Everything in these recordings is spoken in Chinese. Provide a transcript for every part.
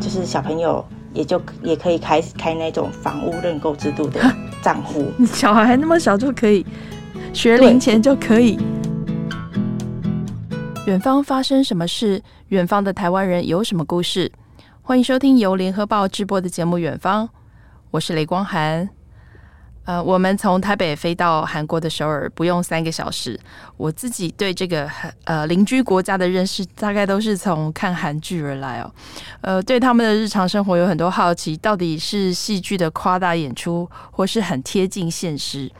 就是小朋友也就也可以开开那种房屋认购制度的账户。小孩还那么小就可以，学龄前就可以。远方发生什么事？远方的台湾人有什么故事？欢迎收听由联合报直播的节目《远方》，我是雷光涵。呃，我们从台北飞到韩国的首尔不用三个小时。我自己对这个呃邻居国家的认识，大概都是从看韩剧而来哦。呃，对他们的日常生活有很多好奇，到底是戏剧的夸大演出，或是很贴近现实？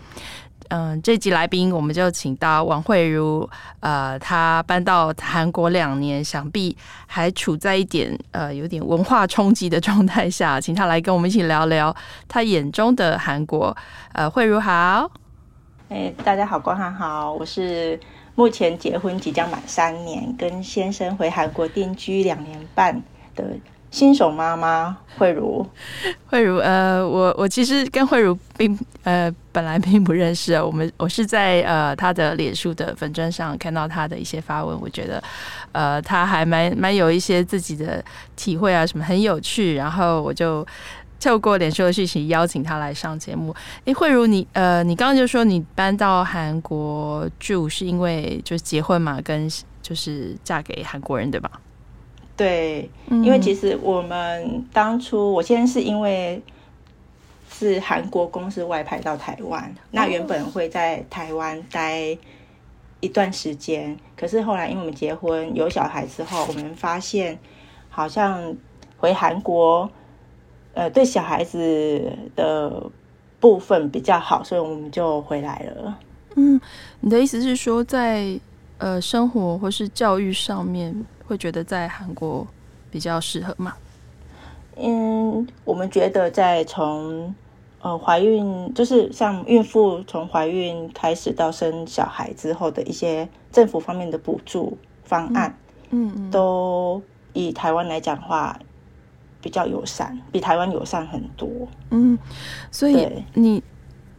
嗯，这集来宾我们就请到王慧如，呃，她搬到韩国两年，想必还处在一点呃有点文化冲击的状态下，请她来跟我们一起聊聊她眼中的韩国。呃，慧如好，哎，大家好，光涵好，我是目前结婚即将满三年，跟先生回韩国定居两年半的。新手妈妈慧如，慧如，呃，我我其实跟慧如并呃本来并不认识啊。我们我是在呃她的脸书的粉砖上看到她的一些发文，我觉得呃她还蛮蛮有一些自己的体会啊，什么很有趣。然后我就透过脸书的讯息邀请她来上节目。诶，慧如，你呃你刚刚就说你搬到韩国住是因为就是结婚嘛，跟就是嫁给韩国人对吧？对，因为其实我们当初，我先是因为是韩国公司外派到台湾，那原本会在台湾待一段时间，可是后来因为我们结婚有小孩之后，我们发现好像回韩国，呃，对小孩子的部分比较好，所以我们就回来了。嗯，你的意思是说在，呃生活或是教育上面？会觉得在韩国比较适合吗？嗯，我们觉得在从呃怀孕，就是像孕妇从怀孕开始到生小孩之后的一些政府方面的补助方案，嗯，嗯，都以台湾来讲的话比较友善，比台湾友善很多。嗯，所以你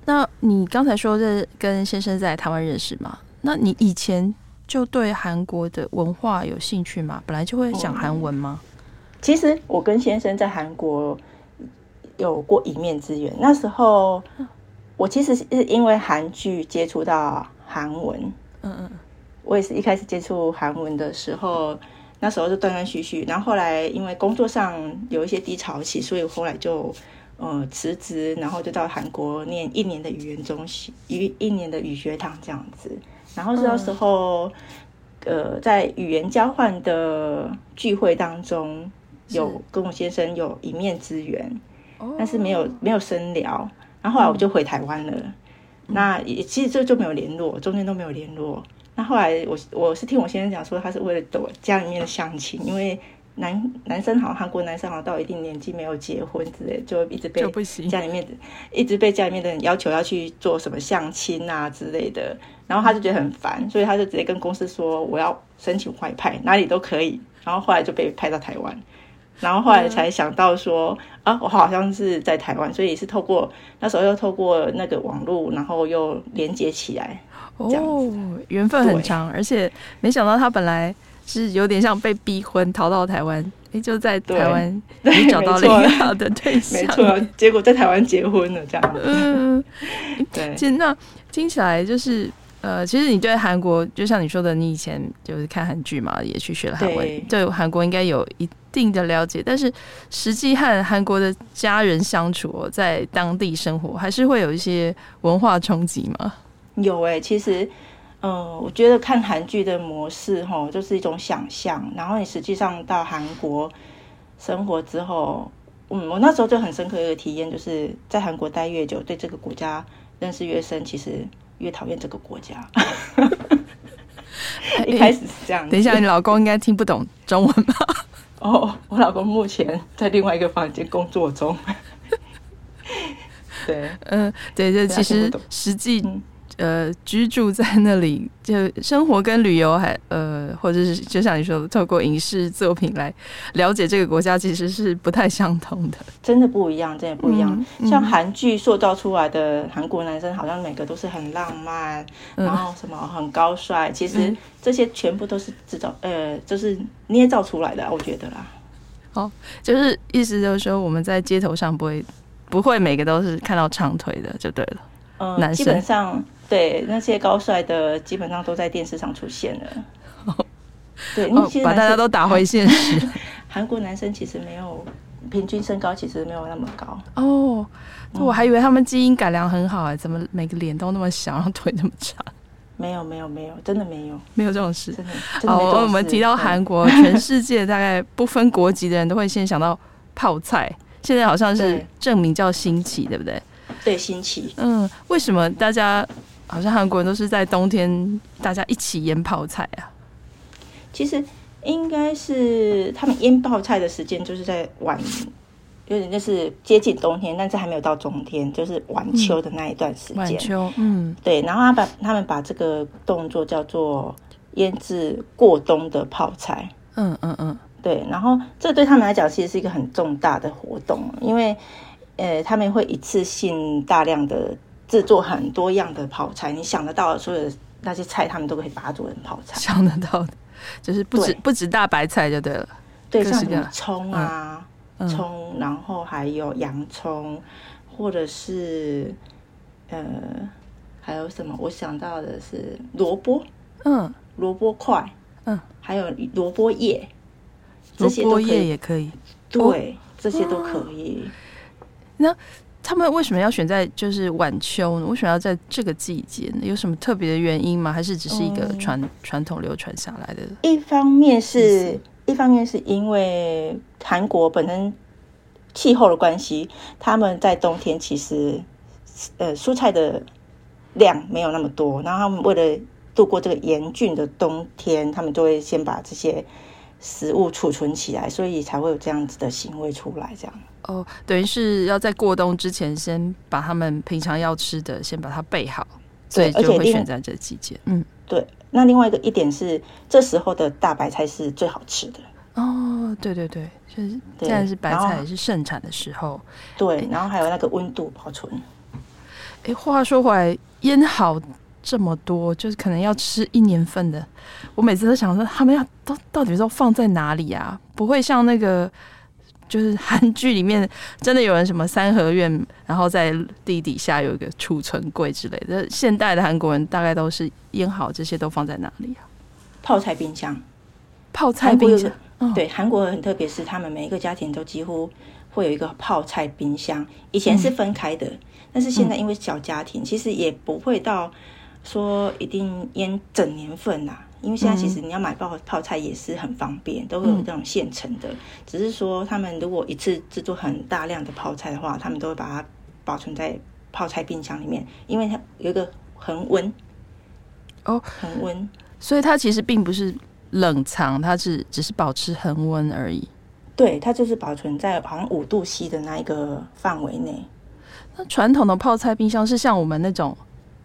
那你刚才说是跟先生在台湾认识吗？那你以前？就对韩国的文化有兴趣吗？本来就会讲韩文吗？嗯，其实我跟先生在韩国有过一面之缘。那时候我其实是因为韩剧接触到韩文。嗯嗯，我也是一开始接触韩文的时候，那时候就断断续续。然后后来因为工作上有一些低潮期，所以后来就呃辞职，然后就到韩国念一年的语言中心，一一年的语学堂这样子。然后是那时候，嗯、呃，在语言交换的聚会当中，有跟我先生有一面之缘，但是没有没有深聊。然后后来我就回台湾了，嗯、那也其实这就没有联络，中间都没有联络。那后来我我是听我先生讲说，他是为了躲家里面的相亲，因为。男男生好像韩国男生好像到一定年纪没有结婚之类，就一直被家里面一直被家里面的人要求要去做什么相亲啊之类的，然后他就觉得很烦，所以他就直接跟公司说我要申请外派，哪里都可以。然后后来就被派到台湾，然后后来才想到说、嗯、啊，我好像是在台湾，所以是透过那时候又透过那个网络，然后又连接起来。哦，缘分很长，而且没想到他本来。是有点像被逼婚逃到台湾，哎，就在台湾你找到了一个好的对象，没错，结果在台湾结婚了，这样子。嗯，对。其实那听起来就是，呃，其实你对韩国，就像你说的，你以前就是看韩剧嘛，也去学了韩文，对，对韩国应该有一定的了解。但是实际和韩国的家人相处，哦，在当地生活，还是会有一些文化冲击吗？有哎，其实。嗯，我觉得看韩剧的模式吼，就是一种想象。然后你实际上到韩国生活之后，嗯，我那时候就很深刻一个体验，就是在韩国待越久，对这个国家认识越深，其实越讨厌这个国家。一开始是这样、欸。等一下，你老公应该听不懂中文吧？哦，我老公目前在另外一个房间工作中。对，嗯、呃，对，这其实实际。嗯呃，居住在那里，就生活跟旅游还呃，或者是就像你说的，透过影视作品来了解这个国家，其实是不太相同的。真的不一样，真的不一样。嗯、像韩剧塑造出来的韩国男生，好像每个都是很浪漫，嗯、然后什么很高帅，其实这些全部都是制造，呃，就是捏造出来的，我觉得啦。哦，就是意思就是说，我们在街头上不会不会每个都是看到长腿的，就对了。嗯，男生基本上对那些高帅的，基本上都在电视上出现了。哦、对，哦，把大家都打回现实。韩国男生其实没有平均身高，其实没有那么高。哦，我还以为他们基因改良很好哎、欸，怎么每个脸都那么小，然后腿那么长？没有没有没有，真的没有，没有这种事。真的，真的哦，我们提到韩国，全世界大概不分国籍的人都会先想到泡菜。现在好像是正名叫新奇，对不对？对，新奇。嗯，为什么大家好像韩国人都是在冬天大家一起腌泡菜啊？其实应该是他们腌泡菜的时间就是在晚。有点就是接近冬天，但是还没有到冬天，就是晚秋的那一段时间。晚秋，嗯，对。然后他把他们把这个动作叫做腌制过冬的泡菜。嗯嗯嗯，对。然后这对他们来讲，其实是一个很重大的活动，因为呃，他们会一次性大量的制作很多样的泡菜。你想得到的所有的那些菜，他们都可以把它做成泡菜。想得到的，就是不止不止大白菜就对了。对，像什么葱啊。嗯葱、嗯，然后还有洋葱，或者是呃，还有什么？我想到的是萝卜，嗯，萝卜块，嗯，还有萝卜叶，这些都可以，萝卜叶也可以，对，这些都可以。那他们为什么要选在就是晚秋呢？为什么要在这个季节呢？有什么特别的原因吗？还是只是一个传、嗯、传统流传下来的？一方面是。一方面是因为韩国本身气候的关系，他们在冬天其实呃蔬菜的量没有那么多，然后他们为了度过这个严峻的冬天，他们就会先把这些食物储存起来，所以才会有这样子的行为出来。这样哦，等于是要在过冬之前先把他们平常要吃的先把它备好，所以就会选在这季节。嗯，对。那另外一个一点是，这时候的大白菜是最好吃的哦。对对对，就是现在是白菜也是盛产的时候。对，然后还有那个温度保存。哎，话说回来，腌好这么多，就是可能要吃一年份的。我每次都想说，他们要都到底都放在哪里啊？不会像那个。就是韩剧里面真的有人什么三合院，然后在地底下有一个储存柜之类的。现代的韩国人大概都是腌好这些都放在哪里啊？泡菜冰箱，泡菜冰箱。对，韩国很特别，是他们每一个家庭都几乎会有一个泡菜冰箱。以前是分开的，嗯、但是现在因为小家庭，其实也不会到说一定腌整年份呐、啊。因为现在其实你要买泡泡菜也是很方便，都会有这种现成的。只是说他们如果一次制作很大量的泡菜的话，他们都会把它保存在泡菜冰箱里面，因为它有一个恒温。哦，恒温，所以它其实并不是冷藏，它是只是保持恒温而已。对，它就是保存在好像五度 C 的那一个范围内。那传统的泡菜冰箱是像我们那种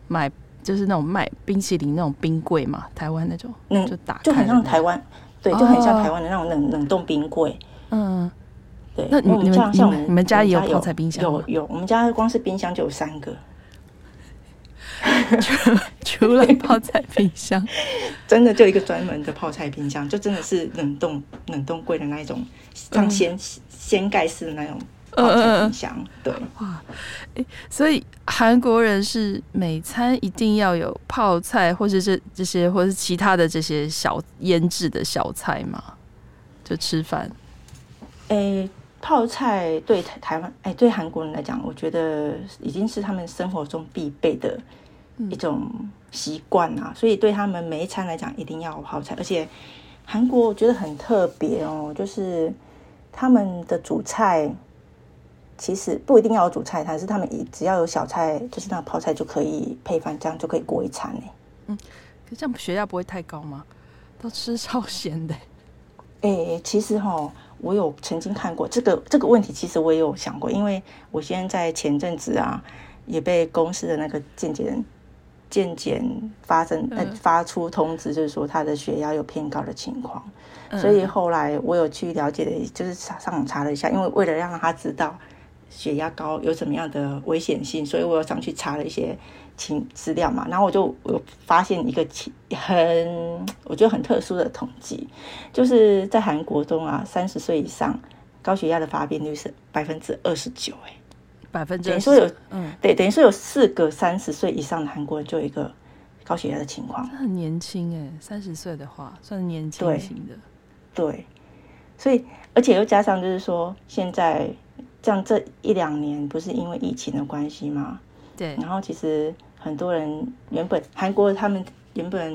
买。就是那种卖冰淇淋那种冰柜嘛，台湾那种，嗯，就打就很像台湾，对，就很像台湾的那种冷冷冻冰柜，嗯，对。那你们像像我们你们家也有泡菜冰箱？有有，我们家光是冰箱就有三个，除除了泡菜冰箱，真的就一个专门的泡菜冰箱，就真的是冷冻冷冻柜的那一种，像掀掀盖式的那种。嗯嗯嗯，对哇，欸，所以韩国人是每餐一定要有泡菜，或者是这些，或者是其他的这些小腌制的小菜嘛，就吃饭。诶、欸，泡菜对台台湾，哎、欸，对韩国人来讲，我觉得已经是他们生活中必备的一种习惯啊，所以对他们每一餐来讲，一定要有泡菜。而且韩国我觉得很特别哦，就是他们的主菜。其实不一定要有主菜，但是他们只要有小菜，就是那泡菜就可以配饭，这样就可以过一餐呢。嗯，这样血压不会太高吗？都吃超咸的。哎、欸，其实哈，我有曾经看过这个这个问题，其实我也有想过，因为我现在在前阵子啊，也被公司的那个健检健检发生呃发出通知，就是说他的血压有偏高的情况，嗯，所以后来我有去了解的，就是上网查了一下，因为为了让他知道。血压高有什么样的危险性？所以我有上去查了一些情资料嘛，然后我就我发现一个很我觉得很特殊的统计，就是在韩国中啊，三十岁以上高血压的发病率是百分之二十九，哎，百分之等于说有，嗯，对，等于说有四个三十岁以上的韩国人就有一个高血压的情况，很年轻哎，三十岁的话算年轻型的，对，对，所以而且又加上就是说现在像这一两年不是因为疫情的关系吗？对，然后其实很多人原本韩国他们原本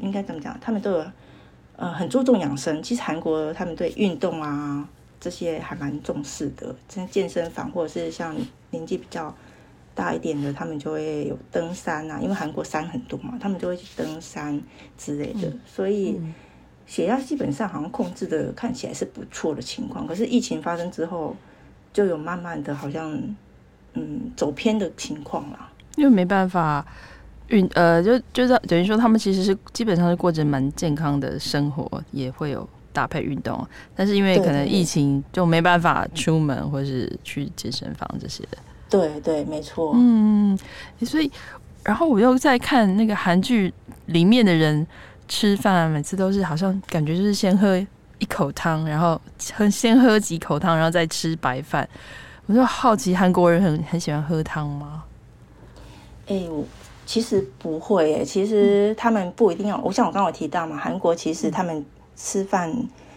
应该怎么讲，他们都有。呃，很注重养生。其实韩国他们对运动啊这些还蛮重视的，像健身房或者是像年纪比较大一点的，他们就会有登山啊。因为韩国山很多嘛，他们就会去登山之类的。嗯、所以血压基本上好像控制的看起来是不错的情况。可是疫情发生之后，就有慢慢的好像嗯走偏的情况啦。因为没办法。运呃，就就是等于说，他们其实是基本上是过着蛮健康的生活，也会有搭配运动，但是因为可能疫情就没办法出门或是去健身房这些的。对对，没错。嗯，所以然后我又在看那个韩剧里面的人吃饭，每次都是好像感觉就是先喝一口汤，然后喝先喝几口汤，然后再吃白饭。我就好奇韩国人很很喜欢喝汤吗？哎。其实不会诶，其实他们不一定要。我像我刚刚提到嘛，韩国其实他们吃饭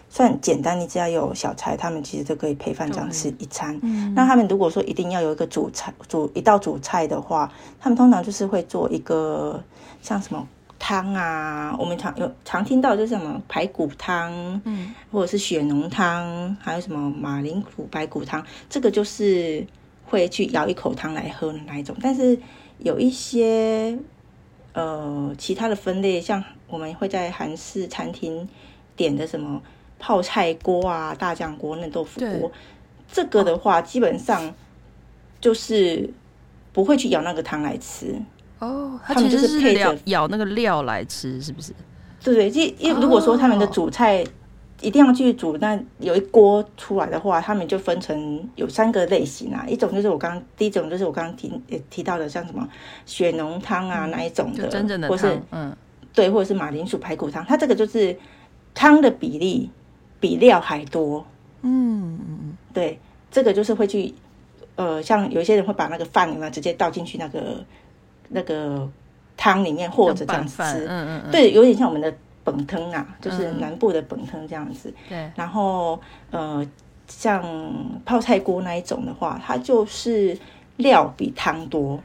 算简单，你只要有小菜，他们其实都可以配饭这样吃一餐。嗯。那他们如果说一定要有一个主菜，主一道主菜的话，他们通常就是会做一个像什么汤啊，我们常有常听到就是什么排骨汤，嗯，或者是血浓汤，还有什么马铃薯排骨汤，这个就是会去舀一口汤来喝的那一种，但是。有一些呃其他的分类，像我们会在韩式餐厅点的什么泡菜锅啊、大酱锅、嫩豆腐锅，这个的话基本上就是不会去舀那个汤来吃哦，他们就是配着咬那个料来吃，是不是？对对，因因为如果说他们的主菜。一定要去煮，那有一锅出来的话，他们就分成有三个类型啊。一种就是我刚刚第一种就是我刚刚提提到的，像什么血浓汤啊那一种的，真正的汤，或是嗯，对，或者是马铃薯排骨汤，它这个就是汤的比例比料还多。嗯嗯嗯，对，这个就是会去呃，像有一些人会把那个饭里面直接倒进去那个那个汤里面，或者这样吃，嗯嗯嗯，对，有点像我们的。本汤啊，就是南部的本汤这样子。嗯、对。然后，呃，像泡菜锅那一种的话，它就是料比汤多。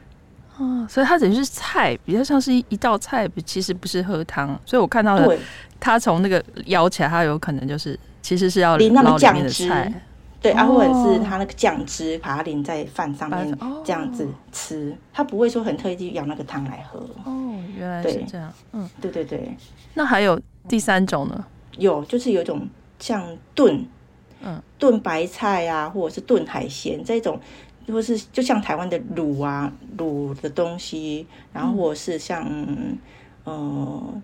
哦，所以它等于是菜，比较像是一一道菜，其实不是喝汤。所以我看到了，它从那个舀起来，它有可能就是其实是要淋那个酱汁。对，啊，或者是它那个酱汁，把它淋在饭上面，这样子吃，它不会说很特意去舀那个汤来喝。哦，原来是这样。嗯，对对对。那还有第三种呢？有，就是有一种像炖，嗯，炖白菜啊，或者是炖海鲜这种，或是就像台湾的卤啊，卤的东西，然后或者是像，嗯。呃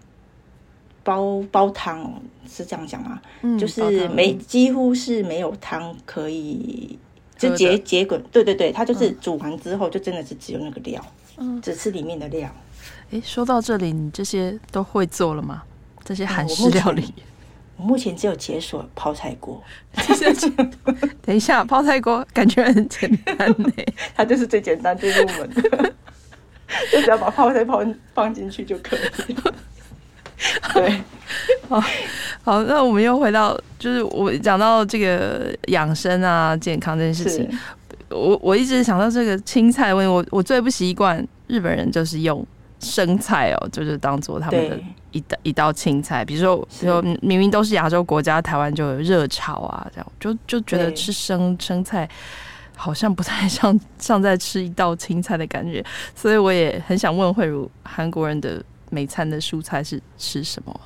煲煲汤是这样讲吗？嗯，就是没几乎是没有汤可以就结结滚，对对对，它就是煮完之后就真的是只有那个料，嗯，只吃里面的料。哎，说到这里，你这些都会做了吗？这些韩式料理？我目前只有解锁泡菜锅。等一下，泡菜锅感觉很简单呢，它就是最简单最入门的，就只要把泡菜泡放进去就可以了。对，好，好，那我们又回到，就是我讲到这个养生啊、健康这件事情，我我一直想到这个青菜问题，我我最不习惯日本人就是用生菜哦，就是当做他们的一道一道青菜，比如说，比如说明明都是亚洲国家，台湾就有热炒啊，这样就就觉得吃生生菜好像不太 像像在吃一道青菜的感觉，所以我也很想问慧茹，韩国人的。每餐的蔬菜是吃什么？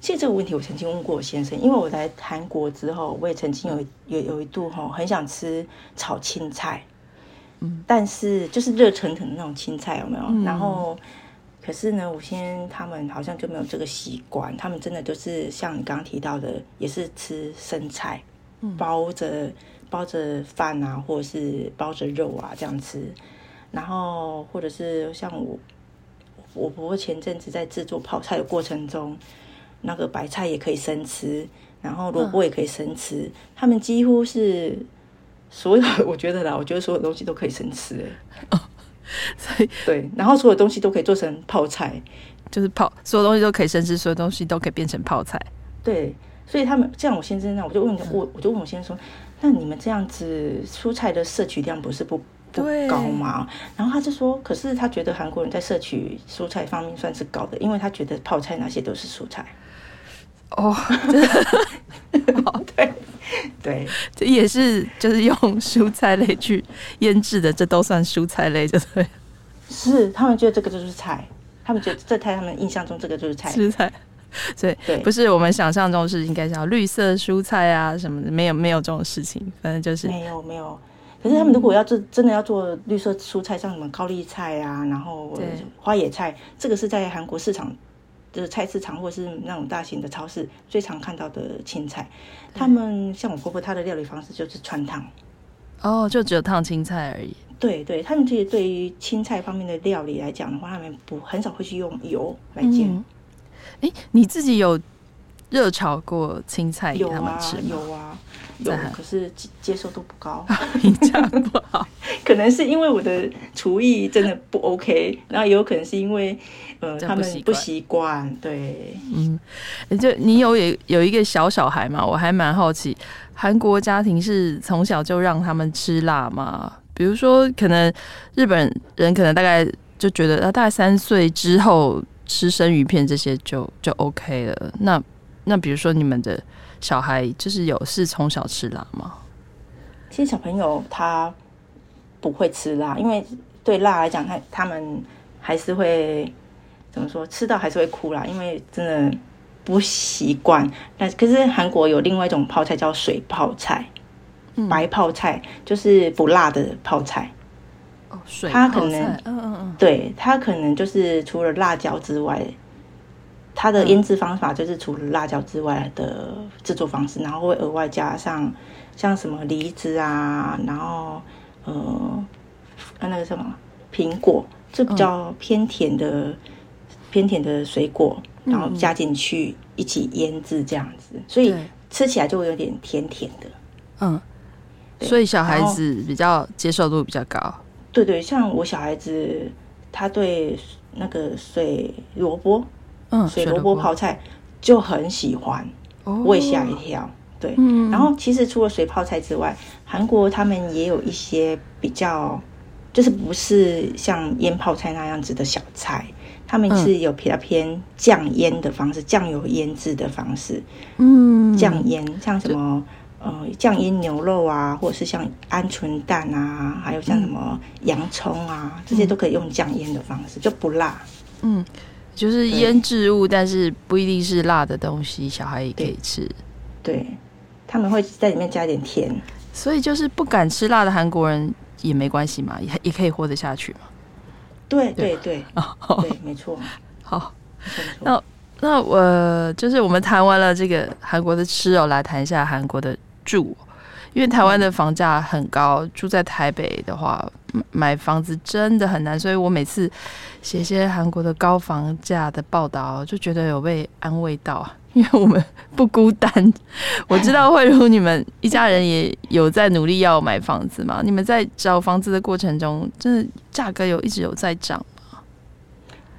其实这个问题我曾经问过我先生，因为我来韩国之后，我也曾经有有有一度哈很想吃炒青菜，嗯，但是就是热腾腾的那种青菜有没有？嗯、然后可是呢，我先他们好像就没有这个习惯，他们真的就是像你刚刚提到的，也是吃生菜，包着包着饭啊，或者是包着肉啊这样吃，然后或者是像我。我婆婆前阵子在制作泡菜的过程中，那个白菜也可以生吃，然后萝卜也可以生吃。嗯、他们几乎是所有，我觉得啦，我觉得所有东西都可以生吃。哦，所以对，然后所有东西都可以做成泡菜，就是泡所有东西都可以生吃，所有东西都可以变成泡菜。对，所以他们这样，我先生那我就问我，我就问我先生说，那你们这样子蔬菜的摄取量不是不？不高嘛，然后他就说，可是他觉得韩国人在摄取蔬菜方面算是高的，因为他觉得泡菜那些都是蔬菜。哦，对对，这也是就是用蔬菜类去腌制的，这都算蔬菜类，就对。是他们觉得这个就是菜，他们觉得这菜他们印象中这个就是菜，蔬菜。所以对，不是我们想象中是应该叫绿色蔬菜啊什么的，没有没有这种事情，反正就是没有没有。可是他们如果要做真的要做绿色蔬菜，像什么高丽菜啊，然后花野菜，这个是在韩国市场，就是菜市场或是那种大型的超市最常看到的青菜。他们像我婆婆，她的料理方式就是穿烫。哦，就只有烫青菜而已。对对，他们其实对于青菜方面的料理来讲的话，他们不很少会去用油来煎。哎、嗯，你自己有热炒过青菜给他们吃吗？有啊。有啊有，可是接受度不高，评价不好。可能是因为我的厨艺真的不 OK，然后也有可能是因为呃他们不习惯。对，嗯，就你有有有一个小小孩嘛？我还蛮好奇，韩国家庭是从小就让他们吃辣吗？比如说，可能日本人可能大概就觉得，大概三岁之后吃生鱼片这些就就 OK 了。那那比如说你们的。小孩就是有是从小吃辣吗？其实小朋友他不会吃辣，因为对辣来讲，他他们还是会怎么说，吃到还是会哭啦，因为真的不习惯。但可是韩国有另外一种泡菜叫水泡菜，嗯、白泡菜就是不辣的泡菜。哦，水泡菜，它可能，嗯嗯嗯，对，它可能就是除了辣椒之外。它的腌制方法就是除了辣椒之外的制作方式，然后会额外加上像什么梨子啊，然后呃，那个什么苹果，就比较偏甜的、嗯、偏甜的水果，然后加进去一起腌制这样子，所以吃起来就会有点甜甜的。嗯，所以小孩子比较接受度比较高。对对，像我小孩子，他对那个水萝卜。嗯，水萝卜泡菜就很喜欢，我也吓一跳。对，嗯，然后其实除了水泡菜之外，韩国他们也有一些比较，就是不是像腌泡菜那样子的小菜，他们是有比较偏酱腌的方式，酱油腌制的方式。嗯，酱腌像什么呃酱腌牛肉啊，或者是像鹌鹑蛋啊，还有像什么洋葱啊，这些都可以用酱腌的方式，就不辣。嗯。就是腌制物，但是不一定是辣的东西，小孩也可以吃。对，对，他们会在里面加点甜，所以就是不敢吃辣的韩国人也没关系嘛，也也可以活得下去嘛。对对对，哦，对，没错。好，那那我就是我们谈完了这个韩国的吃哦，来谈一下韩国的住。因为台湾的房价很高，住在台北的话，买房子真的很难，所以我每次写些韩国的高房价的报道，就觉得有被安慰到，因为我们不孤单。我知道慧如你们一家人也有在努力要买房子嘛？你们在找房子的过程中，真的价格有一直有在涨？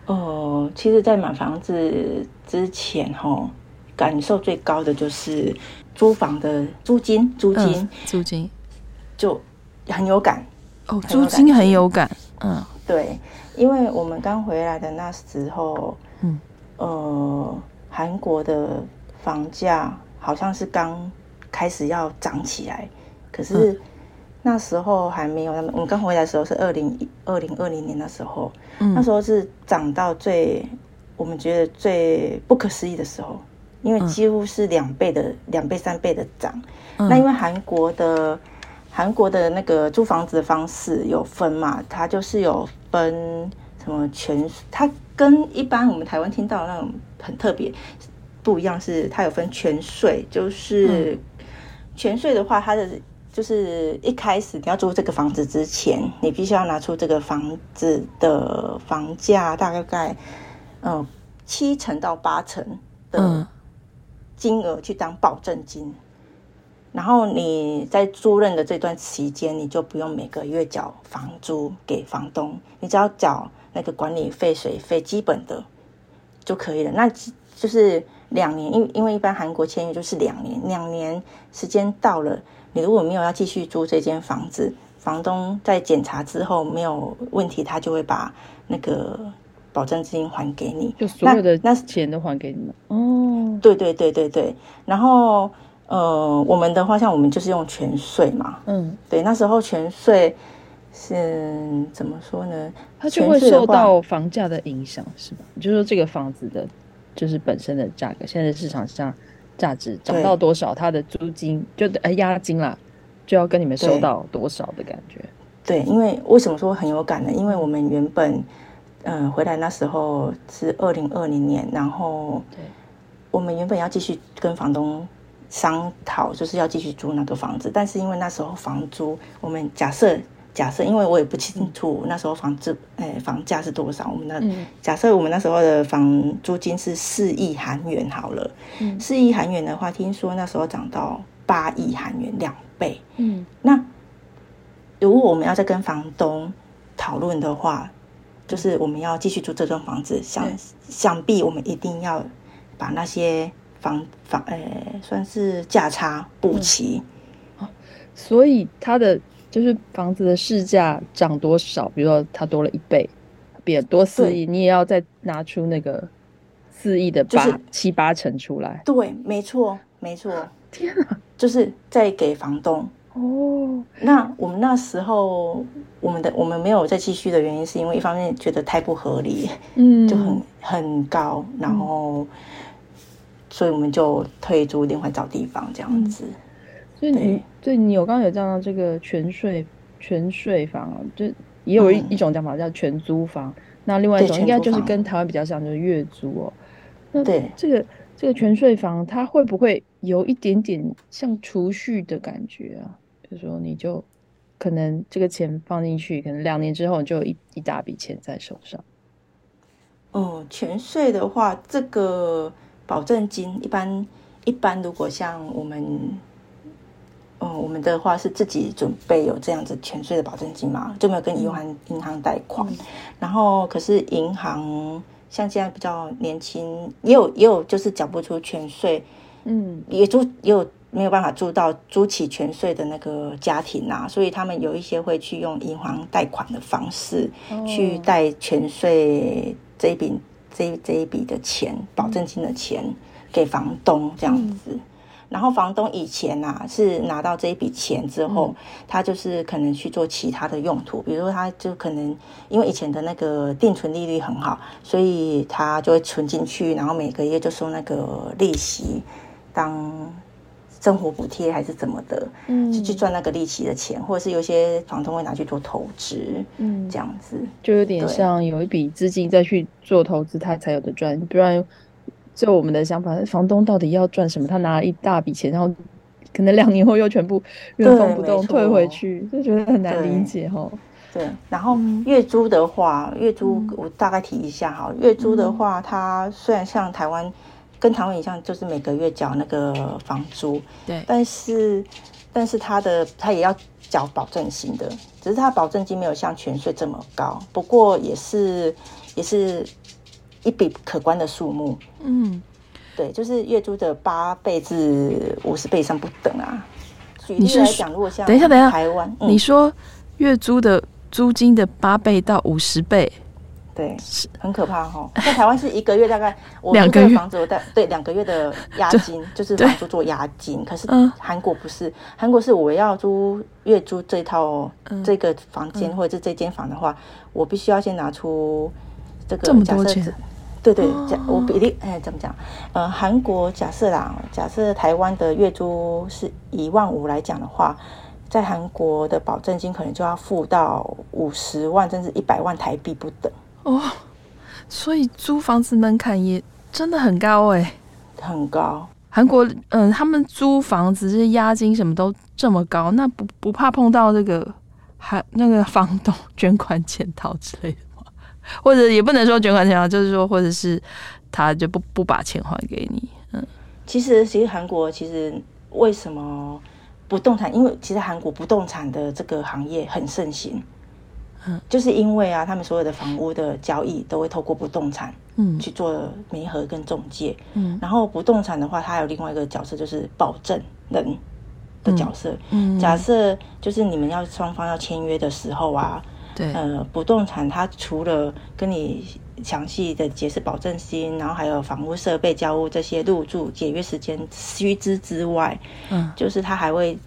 哦，其实，在买房子之前，哈，感受最高的就是。租房的租金，租金，嗯、租金就很有感哦。租金很有感，嗯，对，因为我们刚回来的那时候，嗯，呃，韩国的房价好像是刚开始要涨起来，可是那时候还没有那么。我们刚回来的时候是二零二零二零年的时候，嗯，那时候是涨到最我们觉得最不可思议的时候。因为几乎是两倍的两、嗯、倍三倍的涨，嗯、那因为韩国的韩国的那个租房子的方式有分嘛，它就是有分什么全，它跟一般我们台湾听到的那种很特别不一样，是它有分全税，就是全税的话，它的就是一开始你要租这个房子之前，你必须要拿出这个房子的房价大概嗯七成到八成的。金额去当保证金，然后你在租赁的这段期间，你就不用每个月缴房租给房东，你只要缴那个管理费、水费基本的就可以了。那就是两年，因因为一般韩国签约就是两年，两年时间到了，你如果没有要继续租这间房子，房东在检查之后没有问题，他就会把那个。保证金还给你，就所有的那钱都还给你们。哦，对对对对对。然后呃，我们的话，像我们就是用全税嘛。嗯，对，那时候全税是怎么说呢？它就会受到房价的影响，是吧？就是说这个房子的，就是本身的价格，现在市场上价值涨到多少，它的租金就呃押金啦，就要跟你们收到多少的感觉。对，因为为什么说很有感呢？因为我们原本。嗯，回来那时候是二零二零年，然后我们原本要继续跟房东商讨，就是要继续租那个房子，但是因为那时候房租，我们假设假设，因为我也不清楚那时候房子，哎，房价是多少，我们的、嗯、假设我们那时候的房租金是四亿韩元好了，四亿韩元的话，听说那时候涨到八亿韩元，两倍。嗯，那如果我们要再跟房东讨论的话，就是我们要继续住这栋房子，想想必我们一定要把那些房房呃、欸，算是价差补齐。哦，所以它的就是房子的市价涨多少，比如说它多了一倍，比多四亿，你也要再拿出那个四亿的八、就是、七八成出来。对，没错，没错。天啊，就是再给房东。哦，那我们那时候，我们的我们没有再继续的原因，是因为一方面觉得太不合理，嗯，就很很高，然后，所以我们就退租，另外找地方这样子。所以你，所以你有刚刚有讲到这个全税全税房，就也有一一种讲法叫全租房，那另外一种应该就是跟台湾比较像，就是月租哦。那对。这个这个全税房，它会不会？有一点点像储蓄的感觉啊，比如说你就可能这个钱放进去，可能两年之后你就有一一大笔钱在手上。哦，全税的话，这个保证金一般一般，如果像我们，嗯，我们的话是自己准备有这样子全税的保证金嘛，就没有跟银行银行贷款。嗯、然后可是银行像现在比较年轻，也有也有就是缴不出全税。嗯，也就也有没有办法租到租起全税的那个家庭啊，所以他们有一些会去用银行贷款的方式去贷全税这一笔这一这一笔的钱，保证金的钱给房东这样子。嗯、然后房东以前啊是拿到这一笔钱之后，嗯、他就是可能去做其他的用途，比如说他就可能因为以前的那个定存利率很好，所以他就会存进去，然后每个月就收那个利息。当生活补贴还是怎么的，嗯，就去赚那个利息的钱，或者是有些房东会拿去做投资，嗯，这样子就有点像有一笔资金再去做投资，他才有的赚。不然，就我们的想法，房东到底要赚什么？他拿了一大笔钱，然后可能两年后又全部原封不动退回去，就觉得很难理解哈。对，然后月租的话，月租我大概提一下哈，月租的话，它虽然像台湾。跟台湾一样，就是每个月缴那个房租，对，但是但是他的他也要缴保证金的，只是他保证金没有像全税这么高，不过也是也是一笔可观的数目，嗯，对，就是月租的八倍至五十倍以上不等啊。举例来讲，如果像等一下等一下，台湾，你说月租的租金的八倍到五十倍。对，是很可怕哈。在台湾是一个月大概 我租的房子，我带对两个月的押金，就是房租做押金。可是韩国不是，韩国是我要租月租这套这个房间或者是这间房的话，我必须要先拿出这个假设。对对，假我比例哎怎么讲？呃，韩国假设啦，假设台湾的月租是一万五来讲的话，在韩国的保证金可能就要付到五十万甚至一百万台币不等。哦，所以租房子门槛也真的很高哎，很高。韩国，嗯，他们租房子这些押金什么都这么高，那不不怕碰到这个还那个房东卷款潜逃之类的吗？或者也不能说卷款潜逃，就是说，或者是他就不不把钱还给你，嗯。其实，其实韩国其实为什么不动产？因为其实韩国不动产的这个行业很盛行，嗯，就是因为啊，他们所有的房屋的交易都会透过不动产，嗯，去做媒合跟中介，嗯，然后不动产的话，它还有另外一个角色，就是保证人的角色，嗯，嗯，假设就是你们要双方要签约的时候啊。对，呃，不动产它除了跟你详细的解释保证金，然后还有房屋设备交屋这些入住解约时间须知之外，嗯，就是它还会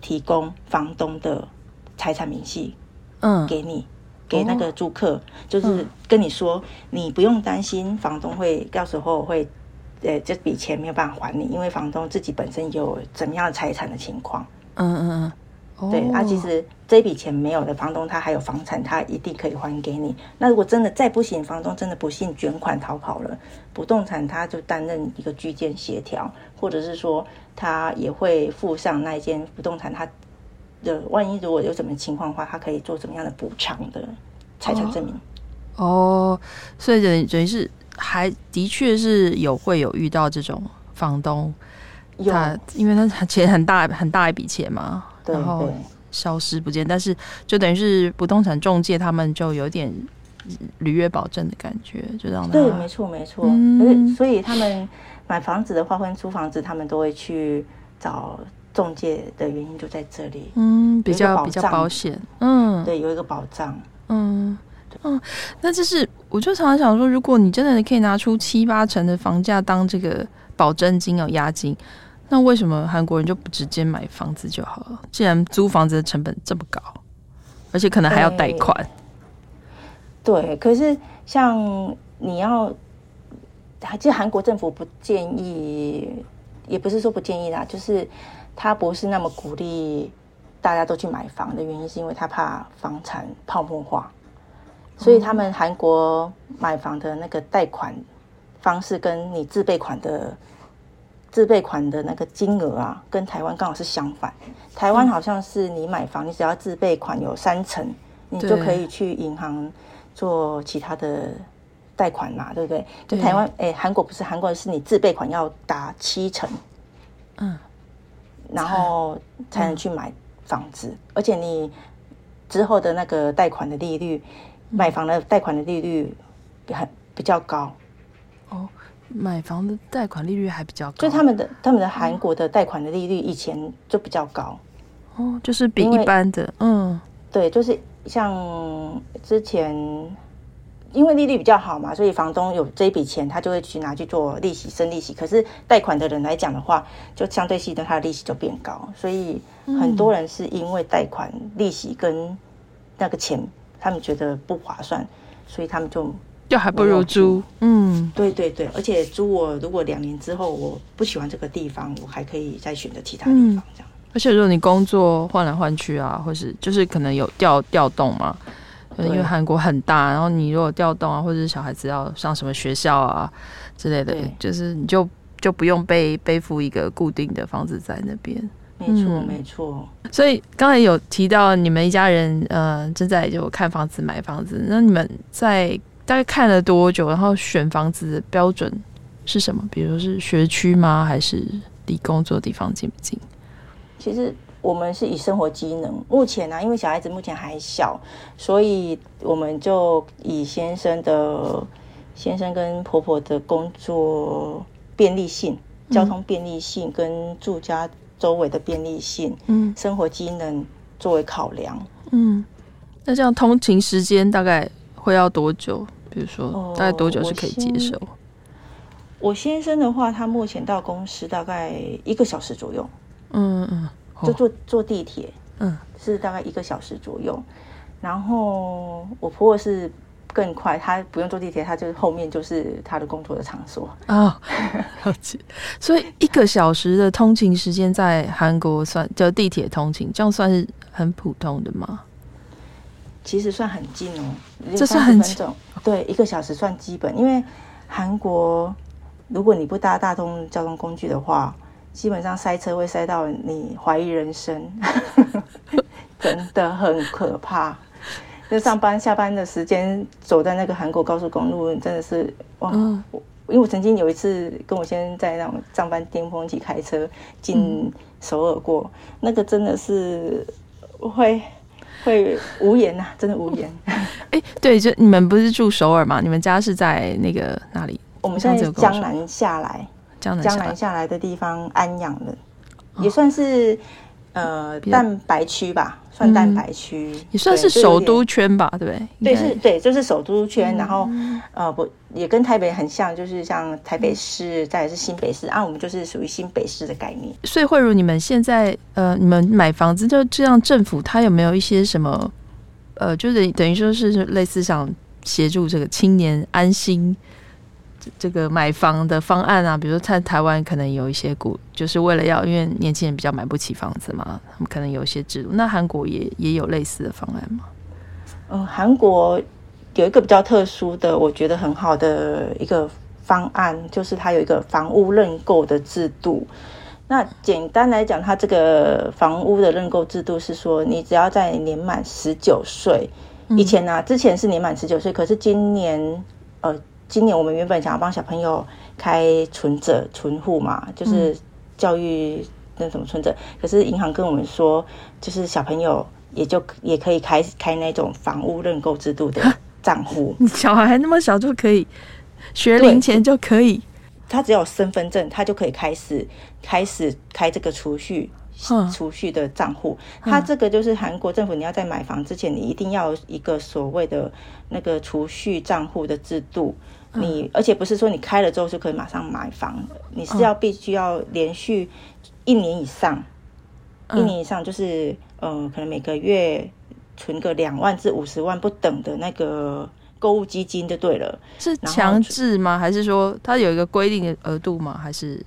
提供房东的财产明细，嗯，给你，给那个租客，哦、就是跟你说，你不用担心房东会到时候会，呃，这笔钱没有办法还你，因为房东自己本身有怎么样的财产的情况，嗯嗯嗯。对，啊，其实这笔钱没有的房东，他还有房产，他一定可以还给你。那如果真的再不行，房东真的不幸卷款逃跑了，不动产他就担任一个居间协调，或者是说他也会附上那一间不动产，他的万一如果有什么情况的话，他可以做什么样的补偿的财产证明。哦，哦，所以等于等于是还的确是有会有遇到这种房东，他有因为他钱很大很大一笔钱嘛。然后消失不见，但是就等于是不动产中介，他们就有点履约保证的感觉，就让他对，没错没错。嗯，所以他们买房子的话，或者租房子，他们都会去找中介的原因就在这里。嗯，比较比较保险。嗯，对，有一个保障。嗯嗯，那就是我就常常想说，如果你真的可以拿出七八成的房价当这个保证金哦，押金。那为什么韩国人就不直接买房子就好了？既然租房子的成本这么高，而且可能还要贷款。对，对，可是像你要，其实韩国政府不建议，也不是说不建议啦，就是他不是那么鼓励大家都去买房的原因，是因为他怕房产泡沫化，所以他们韩国买房的那个贷款方式跟你自备款的。自备款的那个金额啊，跟台湾刚好是相反。台湾好像是你买房，你只要自备款有三成，你就可以去银行做其他的贷款嘛，对不对？就台湾，哎，韩国不是，韩国是你自备款要达七成，嗯，然后才能去买房子，而且你之后的那个贷款的利率，买房的贷款的利率很比较高。哦。买房的贷款利率还比较高，就他们的他们的韩国的贷款的利率以前就比较高，哦，就是比一般的，嗯，对，就是像之前因为利率比较好嘛，所以房东有这一笔钱，他就会去拿去做利息、生利息。可是贷款的人来讲的话，就相对性的他的利息就变高，所以很多人是因为贷款利息跟那个钱，他们觉得不划算，所以他们就。就还不如租，嗯，对对对，而且租我如果两年之后我不喜欢这个地方，我还可以再选择其他地方这样。嗯、而且如果你工作换来换去啊，或是就是可能有调调动嘛，对因为韩国很大，然后你如果调动啊，或者是小孩子要上什么学校啊之类的，就是你就就不用背背负一个固定的房子在那边。没错、嗯、没错。所以刚才有提到你们一家人呃正在就看房子买房子，那你们在。大概看了多久？然后选房子的标准是什么？比如说是学区吗？还是离工作地方近不近？其实我们是以生活机能。目前呢、啊，因为小孩子目前还小，所以我们就以先生的先生跟婆婆的工作便利性、交通便利性跟住家周围的便利性，嗯，生活机能作为考量。嗯，那这样通勤时间大概会要多久？比如说，大概多久是可以接受？哦、我，我先生的话，他目前到公司大概一个小时左右。嗯嗯，哦、就坐坐地铁，嗯，是大概一个小时左右。然后我婆婆是更快，她不用坐地铁，她就是后面就是她的工作的场所啊。了解、哦。所以一个小时的通勤时间在韩国算就地铁通勤，这样算是很普通的吗？其实算很近哦，这是很近。对，一个小时算基本，因为韩国如果你不搭大众交通工具的话，基本上塞车会塞到你怀疑人生，真的很可怕。就上班下班的时间，走在那个韩国高速公路，真的是哇，嗯、因为我曾经有一次跟我先生在那种上班巅峰期开车进首尔过，嗯、那个真的是会会无言呐、啊，真的无言。哎、欸，对，就你们不是住首尔吗？你们家是在那个哪里？我们现在江南下来，江南江南下来的地方安阳的，哦、也算是呃蛋白区吧。算蛋白区，嗯，也算是首都圈吧，对不对？对，是，对，就是首都圈。然后，呃，不，也跟台北很像，就是像台北市，再来是新北市啊。我们就是属于新北市的概念。所以，慧如，你们现在呃，你们买房子就这样，政府它有没有一些什么呃，就是等于说是类似想协助这个青年安心？这个买房的方案啊，比如说在台湾可能有一些股，就是为了要，因为年轻人比较买不起房子嘛，他们可能有一些制度。那韩国也也有类似的方案吗？嗯，韩国有一个比较特殊的，我觉得很好的一个方案，就是它有一个房屋认购的制度。那简单来讲，它这个房屋的认购制度是说，你只要在年满十九岁以前呢、啊，之前是年满十九岁，可是今年呃。今年我们原本想要帮小朋友开存折存户嘛，就是教育那什么存折，可是银行跟我们说，就是小朋友也就也可以开开那种房屋认购制度的账户。你小孩还那么小就可以，学龄前就可以，他只要有身份证，他就可以开始开始开这个储蓄。储蓄的账户，它这个就是韩国政府，你要在买房之前，你一定要有一个所谓的那个储蓄账户的制度。你而且不是说你开了之后就可以马上买房，你是要必须要连续一年以上，一年以上就是呃，可能每个月存个两万至五十万不等的那个购物基金就对了。是强制吗？还是说它有一个规定的额度吗？还是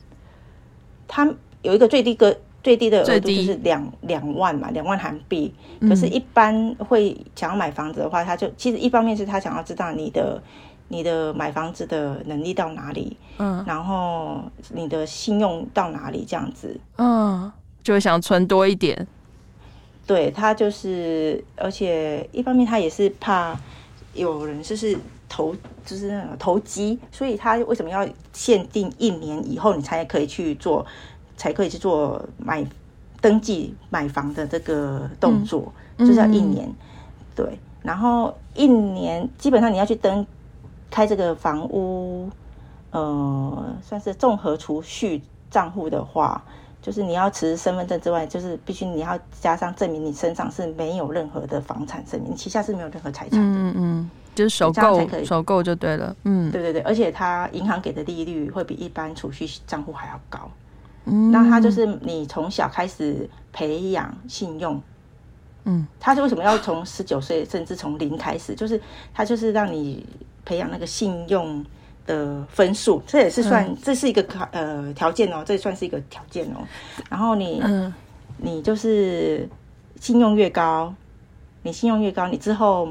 它有一个最低个？最低的额度就是两两万嘛，两万韩币。可是，一般会想要买房子的话，他就其实一方面是他想要知道你的你的买房子的能力到哪里，嗯，然后你的信用到哪里这样子，嗯，就想存多一点。对，他就是，而且一方面他也是怕有人就是投就是那种投机，所以他为什么要限定一年以后你才可以去做？才可以去做买登记买房的这个动作，嗯、就是要一年，嗯、对。然后一年基本上你要去登开这个房屋，呃，算是综合储蓄账户的话，就是你要持身份证之外，就是必须你要加上证明你身上是没有任何的房产证明，你旗下是没有任何财产的。嗯嗯，就是首购首购就对了。嗯，对对对，而且它银行给的利率会比一般储蓄账户还要高。嗯那他就是你从小开始培养信用，嗯，他是为什么要从十九岁甚至从零开始？就是他就是让你培养那个信用的分数，这也是算、嗯、这是一个呃条件哦，这也算是一个条件哦。然后你嗯，你就是信用越高，你信用越高，你之后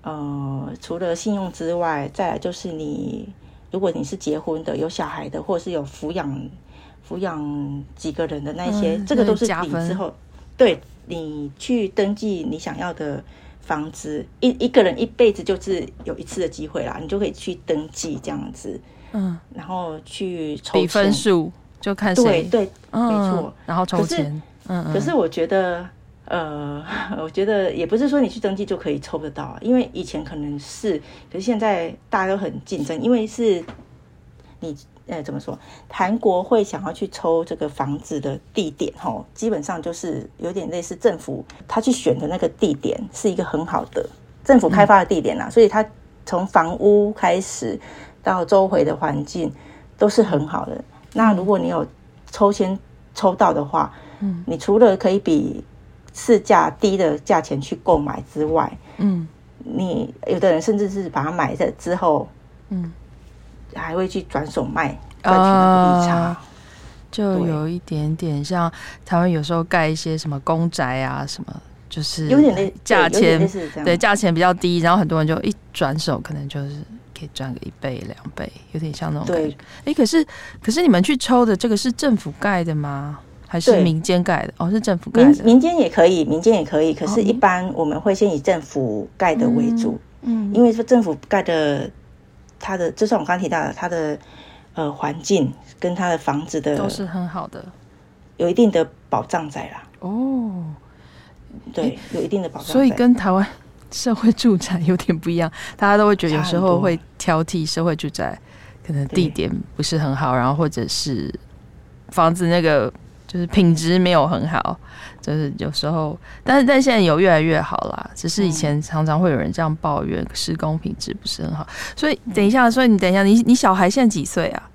呃除了信用之外，再来就是你如果你是结婚的、有小孩的，或者是有抚养。抚养几个人的那些，嗯、这个都是你之后，对你去登记你想要的房子，一一个人一辈子就是有一次的机会啦，你就可以去登记这样子，嗯，然后去抽比分数，就看谁。对对，嗯、没错，然后抽签，嗯嗯，可是我觉得，呃，我觉得也不是说你去登记就可以抽得到，因为以前可能是，可是现在大家都很竞争，因为是你。呃，怎么说？韩国会想要去抽这个房子的地点，吼，基本上就是有点类似政府他去选的那个地点是一个很好的政府开发的地点啦，嗯、所以他从房屋开始到周围的环境都是很好的。那如果你有抽签抽到的话，嗯，你除了可以比市价低的价钱去购买之外，嗯，你有的人甚至是把它买了之后，嗯。还会去转手卖，赚取那个利差，就有一点点像台湾有时候盖一些什么公宅啊，什么就是有点类价钱，对价钱比较低，然后很多人就一转手，可能就是可以赚个一倍两倍，有点像那种感觉。哎对，可是可是你们去抽的这个是政府盖的吗？还是民间盖的？哦，是政府盖的。民间也可以，民间也可以，可是，一般我们会先以政府盖的为主，嗯，因为说政府盖的。他的，就像我刚刚提到的，他的呃环境跟他的房子的都是很好的，有一定的保障在啦。哦，对，有一定的保障。所以跟台湾社会住宅有点不一样，大家都会觉得有时候会挑剔社会住宅，可能地点不是很好，然后或者是房子那个就是品质没有很好，就是有时候，但是但现在有越来越好啦。只是以前常常会有人这样抱怨施工品质不是很好。所以等一下，所以你等一下，你你小孩现在几岁啊？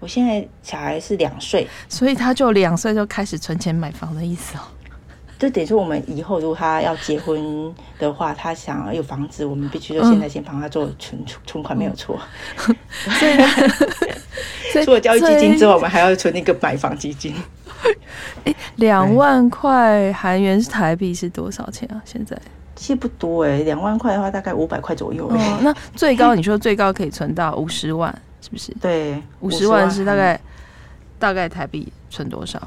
我现在小孩是两岁，所以他就两岁就开始存钱买房的意思哦。就等于说，我们以后如果他要结婚的话，他想要有房子，我们必须就现在先帮他做存存存款，没有错。所以，除了教育基金之外，我们还要存一个买房基金。哎，两万块韩元是台币是多少钱啊？现在其实不多哎，两万块的话大概五百块左右。哦，那最高你说最高可以存到五十万？是不是？对，五十万是大概大概台币存多少？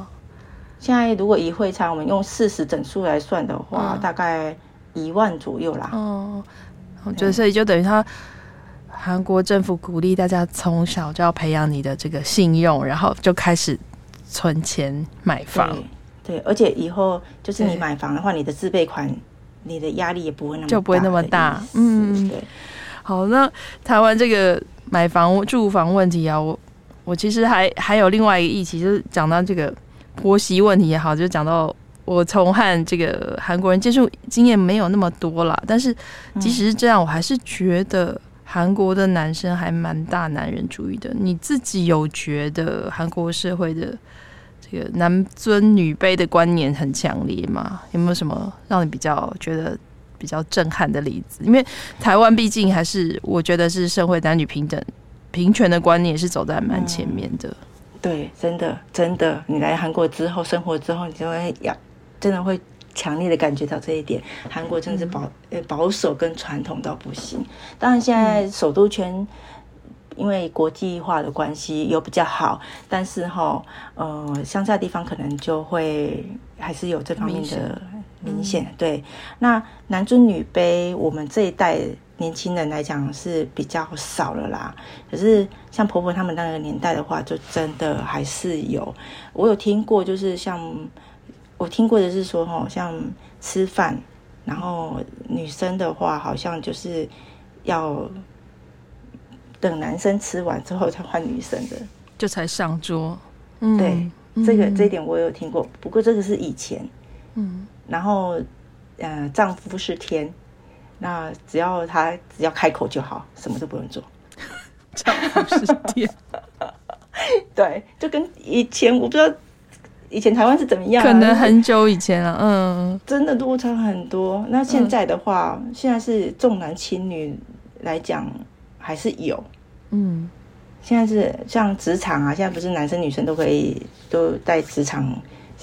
现在如果以会差，我们用四十整数来算的话，嗯、大概一万左右啦。哦，就所以就等于他韩国政府鼓励大家从小就要培养你的这个信用，然后就开始存钱买房。对，对，而且以后就是你买房的话，你的自备款，你的压力也不会那么就不会那么大。嗯，对。好，那台湾这个。买房住房问题啊，我我其实还还有另外一个议题，就是讲到这个婆媳问题也好，就讲到我从和这个韩国人接触经验没有那么多啦，但是即使是这样，我还是觉得韩国的男生还蛮大男人主义的。你自己有觉得韩国社会的这个男尊女卑的观念很强烈吗？有没有什么让你比较觉得？比较震撼的例子，因为台湾毕竟还是我觉得是社会男女平等、平权的观念是走在蛮前面的。对，真的真的，你来韩国之后生活之后，你就会要真的会强烈的感觉到这一点。韩国真的是保呃保守跟传统到不行。当然现在首都圈因为国际化的关系有比较好，但是哈呃乡下地方可能就会还是有这方面的。明显对，那男尊女卑，我们这一代年轻人来讲是比较少了啦。可是像婆婆他们那个年代的话，就真的还是有。我有听过，就是像我听过的是说，哦，像吃饭，然后女生的话，好像就是要等男生吃完之后才换女生的，就才上桌。嗯，对，这个这一点我有听过，不过这个是以前。嗯。然后，呃，丈夫是天，那只要他只要开口就好，什么都不用做。丈夫是天，对，就跟以前我不知道以前台湾是怎么样，可能很久以前了，嗯，真的落差很多。那现在的话，嗯、现在是重男轻女来讲还是有，嗯，现在是像职场啊，现在不是男生女生都可以都在职场。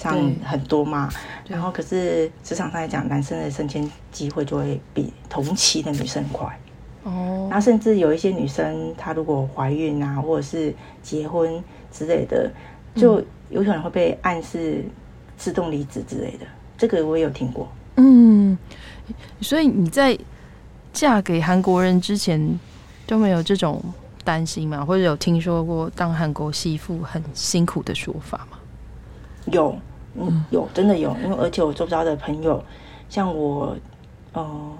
像很多嘛，然后可是职场上来讲，男生的升迁机会就会比同期的女生快哦。然后甚至有一些女生，她如果怀孕啊，或者是结婚之类的，就有可能会被暗示自动离职之类的。这个我也有听过。嗯，所以你在嫁给韩国人之前都没有这种担心吗？或者有听说过当韩国媳妇很辛苦的说法吗？有。嗯，有真的有，因为而且我周遭的朋友，像我，呃，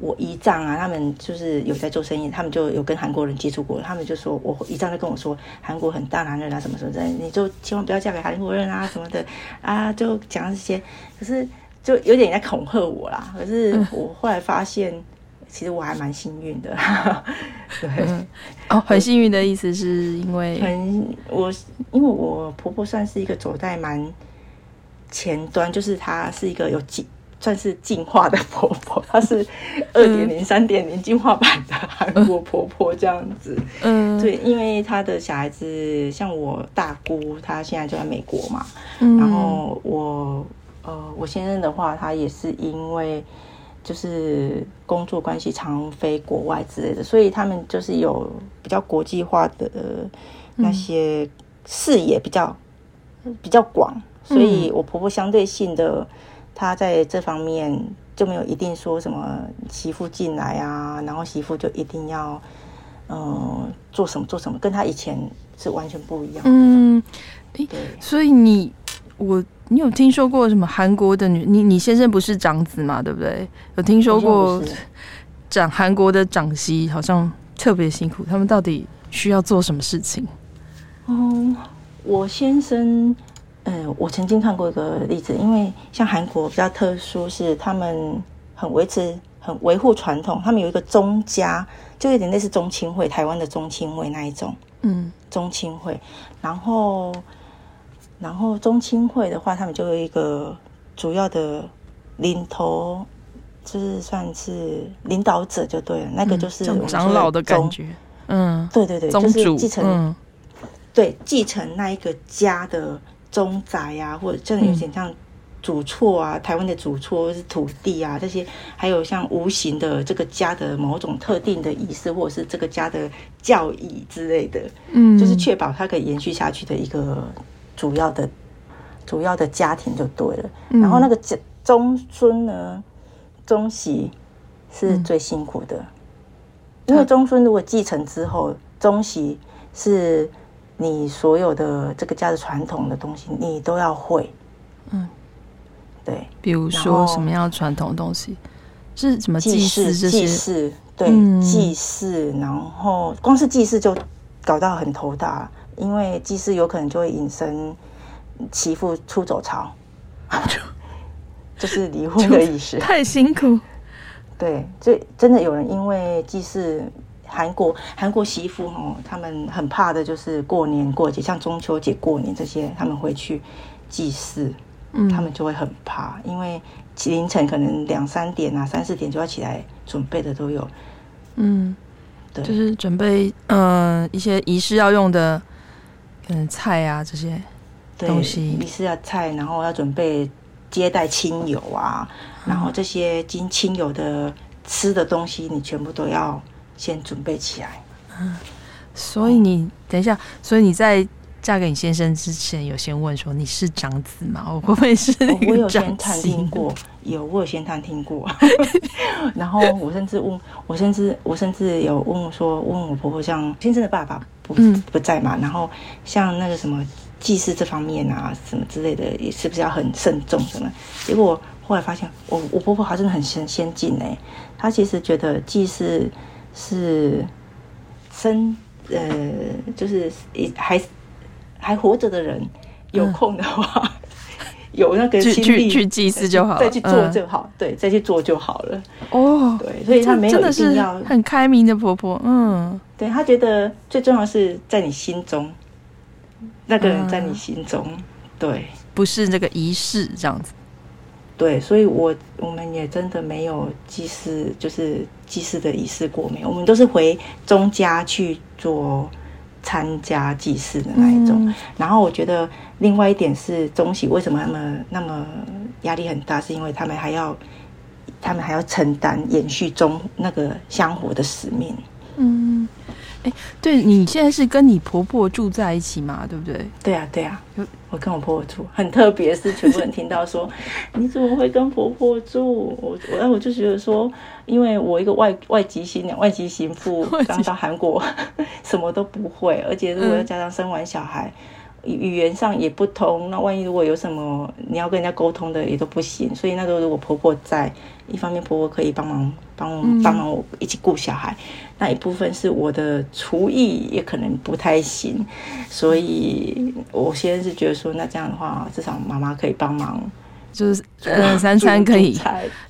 我姨丈啊，他们就是有在做生意，他们就有跟韩国人接触过，他们就说，我姨丈就跟我说，韩国很大男人啊，什么什么的，你就千万不要嫁给韩国人啊，什么的啊，就讲这些，可是就有点在恐吓我啦。可是我后来发现，其实我还蛮幸运的，对，哦，很幸运的意思是因为很我，因为我婆婆算是一个走在蛮。前端就是她是一个有进算是进化的婆婆，她是二点零、三点零进化版的韩国婆婆这样子。嗯，对，因为她的小孩子像我大姑，她现在就在美国嘛。嗯，然后我呃，我先生的话，他也是因为就是工作关系常飞国外之类的，所以他们就是有比较国际化的那些视野比较比较广。所以，我婆婆相对性的，她在这方面就没有一定说什么媳妇进来啊，然后媳妇就一定要呃，做什么做什么，跟她以前是完全不一样。嗯，对，所以你我你有听说过什么韩国的女？你你先生不是长子嘛？对不对？有听说过长韩国的长媳好像特别辛苦，他们到底需要做什么事情？嗯，我先生，呃，我曾经看过一个例子，因为像韩国比较特殊，是他们很维持、很维护传统，他们有一个宗家。就有点类似宗亲会，台湾的宗亲会那一种，嗯，宗亲会。然后，然后宗亲会的话，他们就有一个主要的领头，就是算是领导者就对了。嗯、那个就是长老的感觉，嗯，对对对，就是继承，嗯、对，继承那一个家的宗宅呀、啊，或者真的有点像。主厝啊，台湾的主厝或是土地啊，这些还有像无形的这个家的某种特定的仪式，或者是这个家的教义之类的，嗯，就是确保它可以延续下去的一个主要的、主要的家庭就对了。嗯、然后那个中孙呢，宗媳是最辛苦的，嗯、因为宗孙如果继承之后，宗媳是你所有的这个家的传统的东西，你都要会，嗯。对，比如说什么样传统的东西，是什么祭祀？祭祀，对，祭祀。然后光是祭祀就搞到很头大，因为祭祀有可能就会引申媳妇出走潮，就是离婚的意思。太辛苦。对，就真的有人因为祭祀，韩国韩国媳妇哦，他们很怕的就是过年过节，像中秋节过年这些，他们会去祭祀。嗯，他们就会很怕，因为凌晨可能两三点啊、三四点就要起来准备的都有。嗯，对，就是准备嗯、呃、一些仪式要用的，嗯菜啊这些东西。仪式要菜，然后要准备接待亲友啊，嗯、然后这些经亲友的吃的东西，你全部都要先准备起来。嗯，所以你、嗯、等一下，所以你在。嫁给你先生之前，有先问说你是长子吗？我会不会是？我有先探听过，有我有先探听过。然后我甚至问，我甚至我甚至有问说，问我婆婆，像先生的爸爸不不在嘛？然后像那个什么祭祀这方面啊，什么之类的，也是不是要很慎重什么？结果后来发现，我我婆婆还真的很先先进哎、欸，她其实觉得祭祀是生呃，就是也还。还活着的人，有空的话，嗯、有那个心力去祭祀就好，再去做就好，嗯、对，再去做就好了。哦，对，所以他没有一定要很开明的婆婆，嗯，对，她觉得最重要是在你心中，那个人在你心中，嗯、对，不是那个仪式这样子。对，所以我我们也真的没有祭祀，就是祭祀的仪式过没有，我们都是回宗家去做。参加祭祀的那一种，嗯、然后我觉得另外一点是宗媳为什么那么那么压力很大，是因为他们还要他们还要承担延续中那个香火的使命。嗯，哎，对，你现在是跟你婆婆住在一起嘛？对不对？对啊，对啊，我跟我婆婆住，很特别，是全部人听到说 你怎么会跟婆婆住？我我我就觉得说。因为我一个外外籍新娘、外籍媳妇刚到韩国，什么都不会，而且如果要加上生完小孩，语语言上也不通，那万一如果有什么你要跟人家沟通的也都不行。所以那时候如果婆婆在，一方面婆婆可以帮忙帮帮忙我一起顾小孩，那一部分是我的厨艺也可能不太行，所以我现在是觉得说，那这样的话，至少妈妈可以帮忙。就是嗯，三餐可以，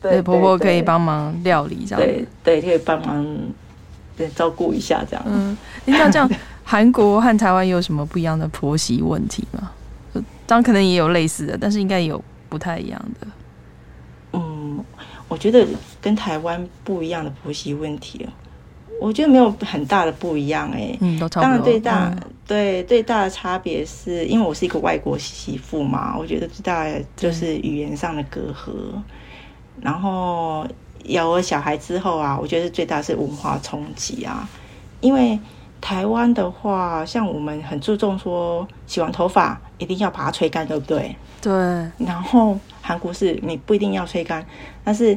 对婆婆可以帮忙料理这样，对对，可以帮忙对照顾一下这样。嗯，那这样韩国和台湾有什么不一样的婆媳问题吗？当然可能也有类似的，但是应该有不太一样的。嗯，我觉得跟台湾不一样的婆媳问题，我觉得没有很大的不一样哎、欸。嗯，都差不多。当然最大。嗯对，最大的差别是因为我是一个外国媳妇嘛，我觉得最大的就是语言上的隔阂。嗯、然后有了小孩之后啊，我觉得最大是文化冲击啊。因为台湾的话，像我们很注重说洗完头发一定要把它吹干，对不对？对。然后韩国是你不一定要吹干，但是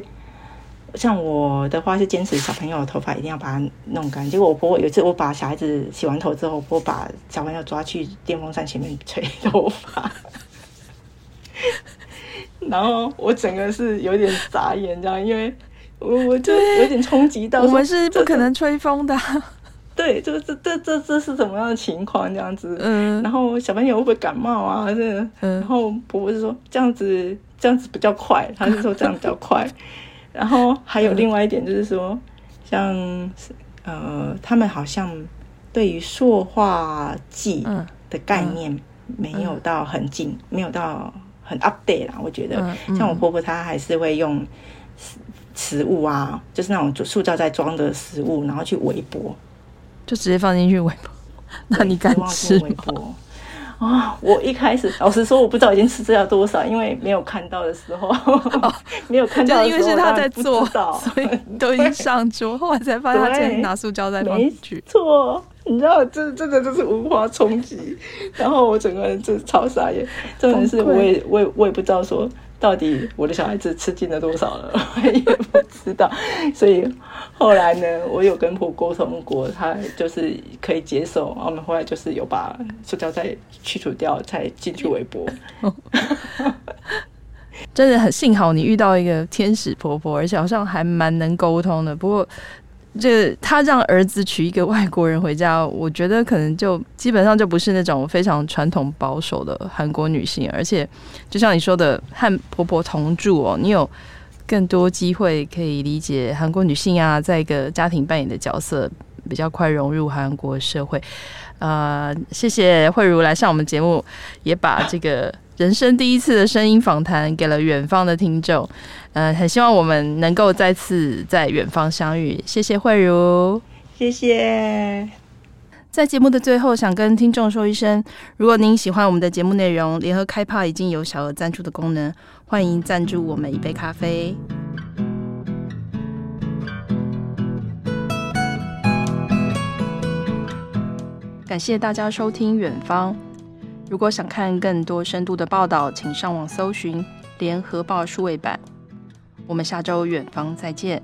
像我的话是坚持小朋友的头发一定要把它弄干。结果我婆婆有一次我把小孩子洗完头之后，我婆婆把小朋友抓去电风扇前面吹头发，然后我整个是有点傻眼，这样，因为我我就有点冲击到。我们是不可能吹风的。对，这这这这这是什么样的情况？这样子，嗯，然后小朋友会不会感冒啊？这，嗯，然后婆婆就说这样子这样子比较快，她是说这样比较快。然后还有另外一点就是说，像呃，他们好像对于塑化剂的概念没有到很近，没有到很 update 啦。我觉得，像我婆婆她还是会用食物啊，就是那种塑胶袋装的食物，然后去微波。就直接放进去微波，那你敢吃吗？啊，我一开始老实说，我不知道已经吃这要多少，因为没有看到的时候，哦、没有看到的时候，因为是他在做，所以 都已经上桌，后来才发现他竟然拿塑胶袋放进去。错，你知道，这真的就是文化冲击，然后我整个人就超傻眼，真的是我也我也我也不知道说。到底我的小孩子吃进了多少了？我也不知道，所以后来呢，我有跟婆婆沟通过，他就是可以接受。我们后来就是有把塑胶袋去除掉，才进去微波。真的很幸好你遇到一个天使婆婆，而且好像还蛮能沟通的。不过。这他让儿子娶一个外国人回家，我觉得可能就基本上就不是那种非常传统保守的韩国女性，而且就像你说的，和婆婆同住哦，你有更多机会可以理解韩国女性啊，在一个家庭扮演的角色，比较快融入韩国社会。呃，谢谢慧如来上我们节目，也把这个。人生第一次的声音访谈给了远方的听众，呃，很希望我们能够再次在远方相遇。谢谢慧茹，谢谢。在节目的最后，想跟听众说一声，如果您喜欢我们的节目内容，联合开帕已经有小额赞助的功能，欢迎赞助我们一杯咖啡。感谢大家收听远方。如果想看更多深度的报道，请上网搜寻《联合报数位版》。我们下周远方再见。